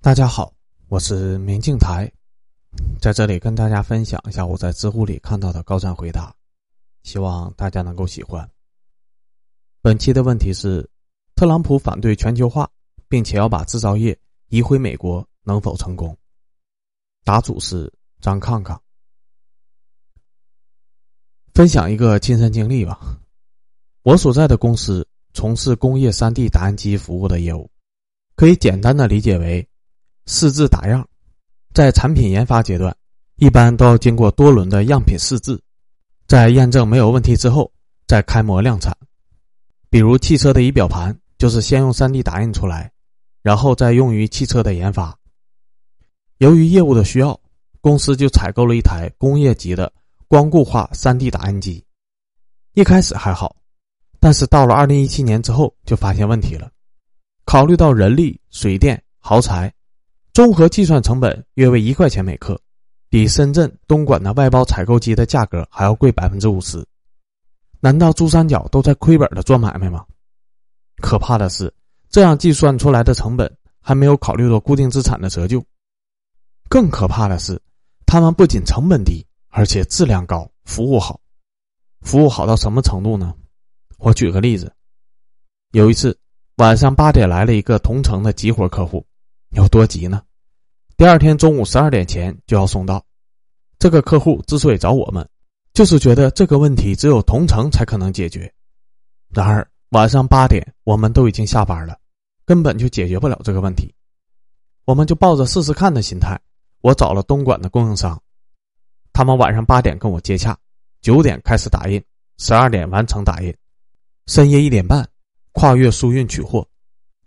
大家好，我是明镜台，在这里跟大家分享一下我在知乎里看到的高赞回答，希望大家能够喜欢。本期的问题是：特朗普反对全球化，并且要把制造业移回美国，能否成功？答主是张康康。分享一个亲身经历吧，我所在的公司从事工业三 D 打印机服务的业务，可以简单的理解为。试制打样，在产品研发阶段，一般都要经过多轮的样品试制，在验证没有问题之后，再开模量产。比如汽车的仪表盘，就是先用 3D 打印出来，然后再用于汽车的研发。由于业务的需要，公司就采购了一台工业级的光固化 3D 打印机。一开始还好，但是到了2017年之后，就发现问题了。考虑到人力、水电、耗材。综合计算成本约为一块钱每克，比深圳、东莞的外包采购机的价格还要贵百分之五十。难道珠三角都在亏本的做买卖吗？可怕的是，这样计算出来的成本还没有考虑到固定资产的折旧。更可怕的是，他们不仅成本低，而且质量高，服务好。服务好到什么程度呢？我举个例子，有一次晚上八点来了一个同城的急活客户，有多急呢？第二天中午十二点前就要送到。这个客户之所以找我们，就是觉得这个问题只有同城才可能解决。然而晚上八点我们都已经下班了，根本就解决不了这个问题。我们就抱着试试看的心态，我找了东莞的供应商，他们晚上八点跟我接洽，九点开始打印，十二点完成打印，深夜一点半跨越输运取货，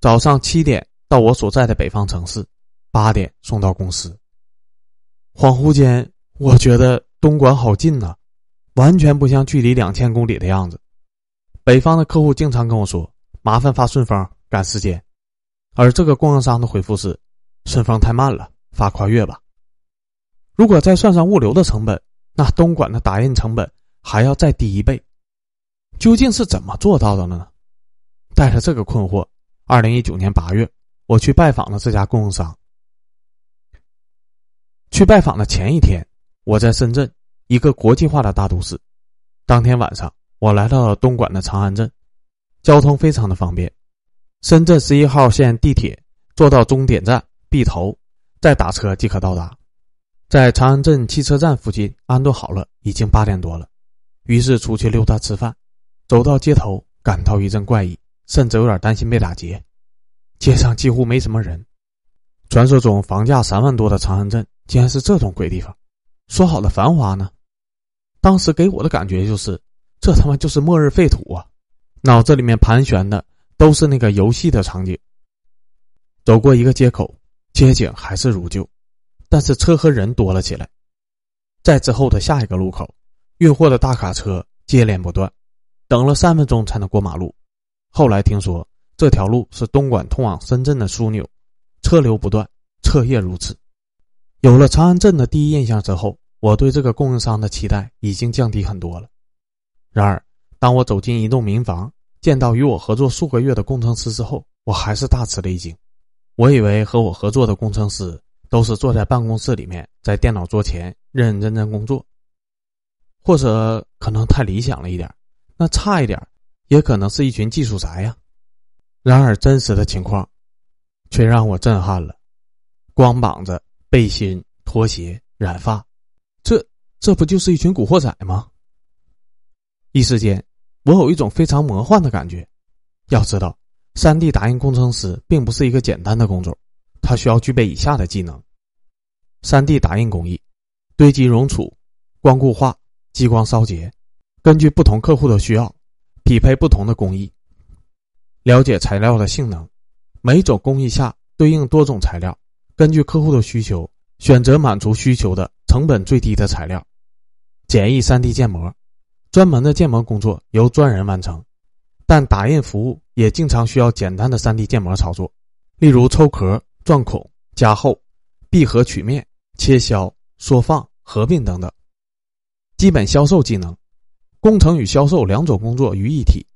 早上七点到我所在的北方城市。八点送到公司。恍惚间，我觉得东莞好近呐，完全不像距离两千公里的样子。北方的客户经常跟我说：“麻烦发顺丰，赶时间。”而这个供应商的回复是：“顺丰太慢了，发跨越吧。”如果再算上物流的成本，那东莞的打印成本还要再低一倍。究竟是怎么做到的呢？带着这个困惑，二零一九年八月，我去拜访了这家供应商。去拜访的前一天，我在深圳，一个国际化的大都市。当天晚上，我来到了东莞的长安镇，交通非常的方便。深圳十一号线地铁坐到终点站 B 头，再打车即可到达。在长安镇汽车站附近安顿好了，已经八点多了。于是出去溜达吃饭，走到街头，感到一阵怪异，甚至有点担心被打劫。街上几乎没什么人。传说中房价三万多的长安镇。竟然是这种鬼地方，说好的繁华呢？当时给我的感觉就是，这他妈就是末日废土啊！脑子里面盘旋的都是那个游戏的场景。走过一个街口，街景还是如旧，但是车和人多了起来。在之后的下一个路口，运货的大卡车接连不断，等了三分钟才能过马路。后来听说这条路是东莞通往深圳的枢纽，车流不断，彻夜如此。有了长安镇的第一印象之后，我对这个供应商的期待已经降低很多了。然而，当我走进一栋民房，见到与我合作数个月的工程师之后，我还是大吃了一惊。我以为和我合作的工程师都是坐在办公室里面，在电脑桌前认认真真工作，或者可能太理想了一点，那差一点，也可能是一群技术宅呀。然而，真实的情况却让我震撼了，光膀子。背心、拖鞋、染发，这这不就是一群古惑仔吗？一时间，我有一种非常魔幻的感觉。要知道，3D 打印工程师并不是一个简单的工种，他需要具备以下的技能：3D 打印工艺、堆积熔储、光固化、激光烧结，根据不同客户的需要，匹配不同的工艺，了解材料的性能，每种工艺下对应多种材料。根据客户的需求，选择满足需求的成本最低的材料，简易 3D 建模，专门的建模工作由专人完成，但打印服务也经常需要简单的 3D 建模操作，例如抽壳、钻孔、加厚、闭合曲面、切削、缩放、合并等等。基本销售技能，工程与销售两种工作于一体，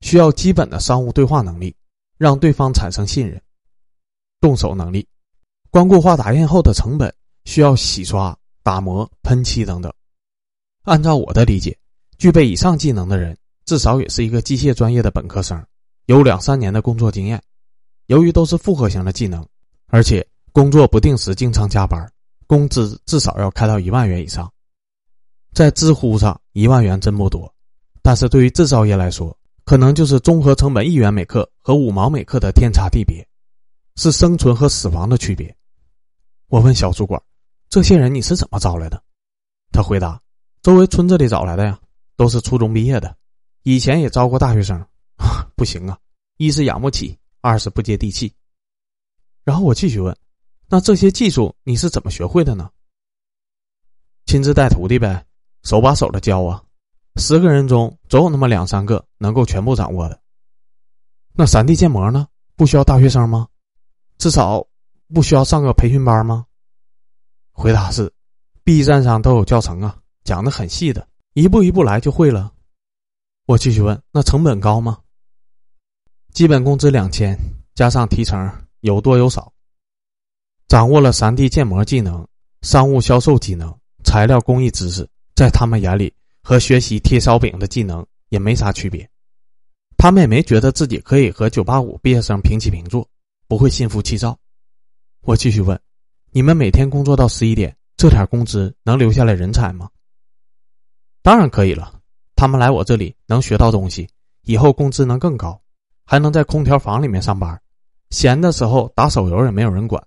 需要基本的商务对话能力，让对方产生信任。动手能力。光固化打印后的成本需要洗刷、打磨、喷漆等等。按照我的理解，具备以上技能的人至少也是一个机械专业的本科生，有两三年的工作经验。由于都是复合型的技能，而且工作不定时、经常加班，工资至少要开到一万元以上。在知乎上，一万元真不多，但是对于制造业来说，可能就是综合成本一元每克和五毛每克的天差地别，是生存和死亡的区别。我问小主管：“这些人你是怎么招来的？”他回答。周围村子里找来的呀，都是初中毕业的，以前也招过大学生，不行啊，一是养不起，二是不接地气。然后我继续问：“那这些技术你是怎么学会的呢？”亲自带徒弟呗，手把手的教啊，十个人中总有那么两三个能够全部掌握的。那三 D 建模呢？不需要大学生吗？至少不需要上个培训班吗？回答是：B 站上都有教程啊。讲的很细的，一步一步来就会了。我继续问：那成本高吗？基本工资两千，加上提成，有多有少。掌握了三 D 建模技能、商务销售技能、材料工艺知识，在他们眼里和学习贴烧饼的技能也没啥区别。他们也没觉得自己可以和九八五毕业生平起平坐，不会心浮气躁。我继续问：你们每天工作到十一点，这点工资能留下来人才吗？当然可以了，他们来我这里能学到东西，以后工资能更高，还能在空调房里面上班，闲的时候打手游也没有人管，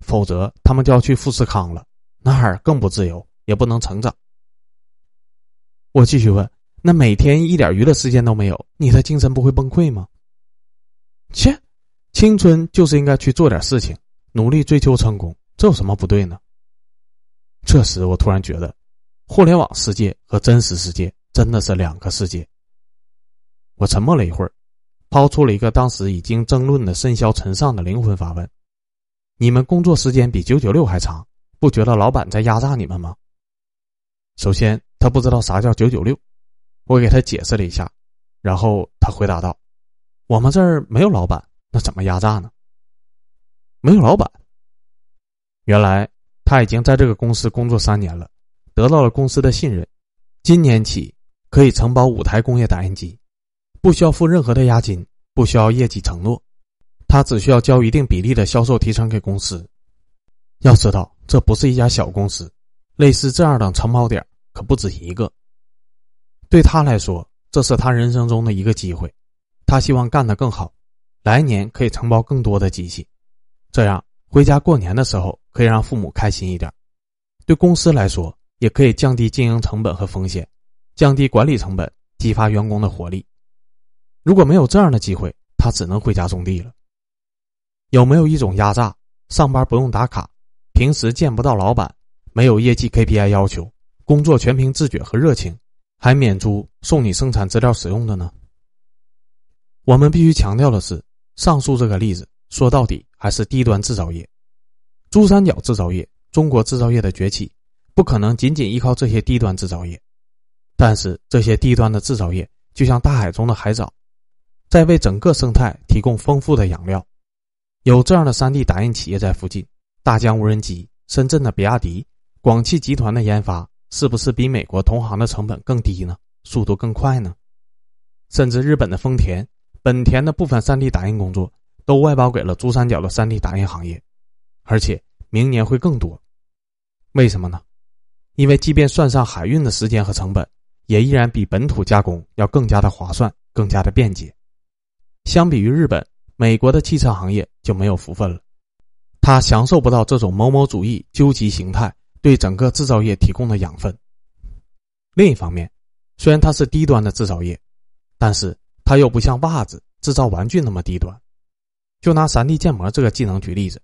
否则他们就要去富士康了，那儿更不自由，也不能成长。我继续问：那每天一点娱乐时间都没有，你的精神不会崩溃吗？切，青春就是应该去做点事情，努力追求成功，这有什么不对呢？这时我突然觉得。互联网世界和真实世界真的是两个世界。我沉默了一会儿，抛出了一个当时已经争论的甚嚣尘上的灵魂发问：“你们工作时间比九九六还长，不觉得老板在压榨你们吗？”首先，他不知道啥叫九九六，我给他解释了一下，然后他回答道：“我们这儿没有老板，那怎么压榨呢？没有老板。原来他已经在这个公司工作三年了。”得到了公司的信任，今年起可以承包五台工业打印机，不需要付任何的押金，不需要业绩承诺，他只需要交一定比例的销售提成给公司。要知道，这不是一家小公司，类似这样的承包点可不止一个。对他来说，这是他人生中的一个机会，他希望干得更好，来年可以承包更多的机器，这样回家过年的时候可以让父母开心一点。对公司来说。也可以降低经营成本和风险，降低管理成本，激发员工的活力。如果没有这样的机会，他只能回家种地了。有没有一种压榨？上班不用打卡，平时见不到老板，没有业绩 KPI 要求，工作全凭自觉和热情，还免租送你生产资料使用的呢？我们必须强调的是，上述这个例子说到底还是低端制造业，珠三角制造业，中国制造业的崛起。不可能仅仅依靠这些低端制造业，但是这些低端的制造业就像大海中的海藻，在为整个生态提供丰富的养料。有这样的 3D 打印企业在附近，大疆无人机、深圳的比亚迪、广汽集团的研发，是不是比美国同行的成本更低呢？速度更快呢？甚至日本的丰田、本田的部分 3D 打印工作都外包给了珠三角的 3D 打印行业，而且明年会更多。为什么呢？因为即便算上海运的时间和成本，也依然比本土加工要更加的划算，更加的便捷。相比于日本、美国的汽车行业就没有福分了，它享受不到这种某某主义究极形态对整个制造业提供的养分。另一方面，虽然它是低端的制造业，但是它又不像袜子制造玩具那么低端。就拿 3D 建模这个技能举例子，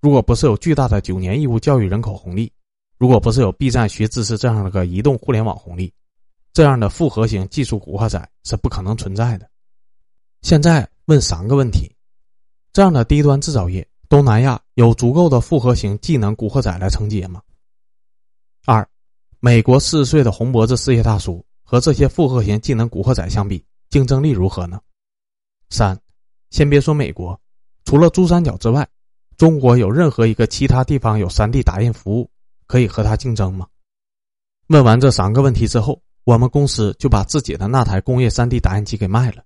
如果不是有巨大的九年义务教育人口红利，如果不是有 B 站学知识这样的个移动互联网红利，这样的复合型技术古惑仔是不可能存在的。现在问三个问题：这样的低端制造业，东南亚有足够的复合型技能古惑仔来承接吗？二，美国四十岁的红脖子事业大叔和这些复合型技能古惑仔相比，竞争力如何呢？三，先别说美国，除了珠三角之外，中国有任何一个其他地方有 3D 打印服务可以和它竞争吗？问完这三个问题之后，我们公司就把自己的那台工业 3D 打印机给卖了，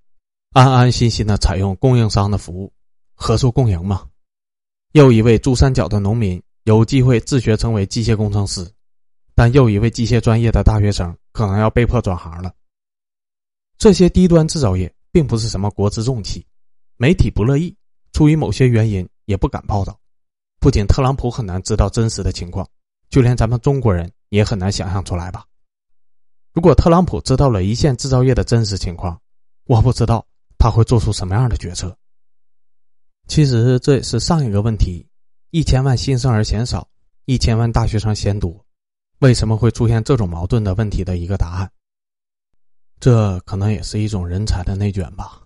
安安心心的采用供应商的服务，合作共赢嘛。又一位珠三角的农民有机会自学成为机械工程师，但又一位机械专业的大学生可能要被迫转行了。这些低端制造业并不是什么国之重器，媒体不乐意，出于某些原因。也不敢报道，不仅特朗普很难知道真实的情况，就连咱们中国人也很难想象出来吧。如果特朗普知道了一线制造业的真实情况，我不知道他会做出什么样的决策。其实这也是上一个问题：一千万新生儿嫌少，一千万大学生嫌多，为什么会出现这种矛盾的问题的一个答案。这可能也是一种人才的内卷吧。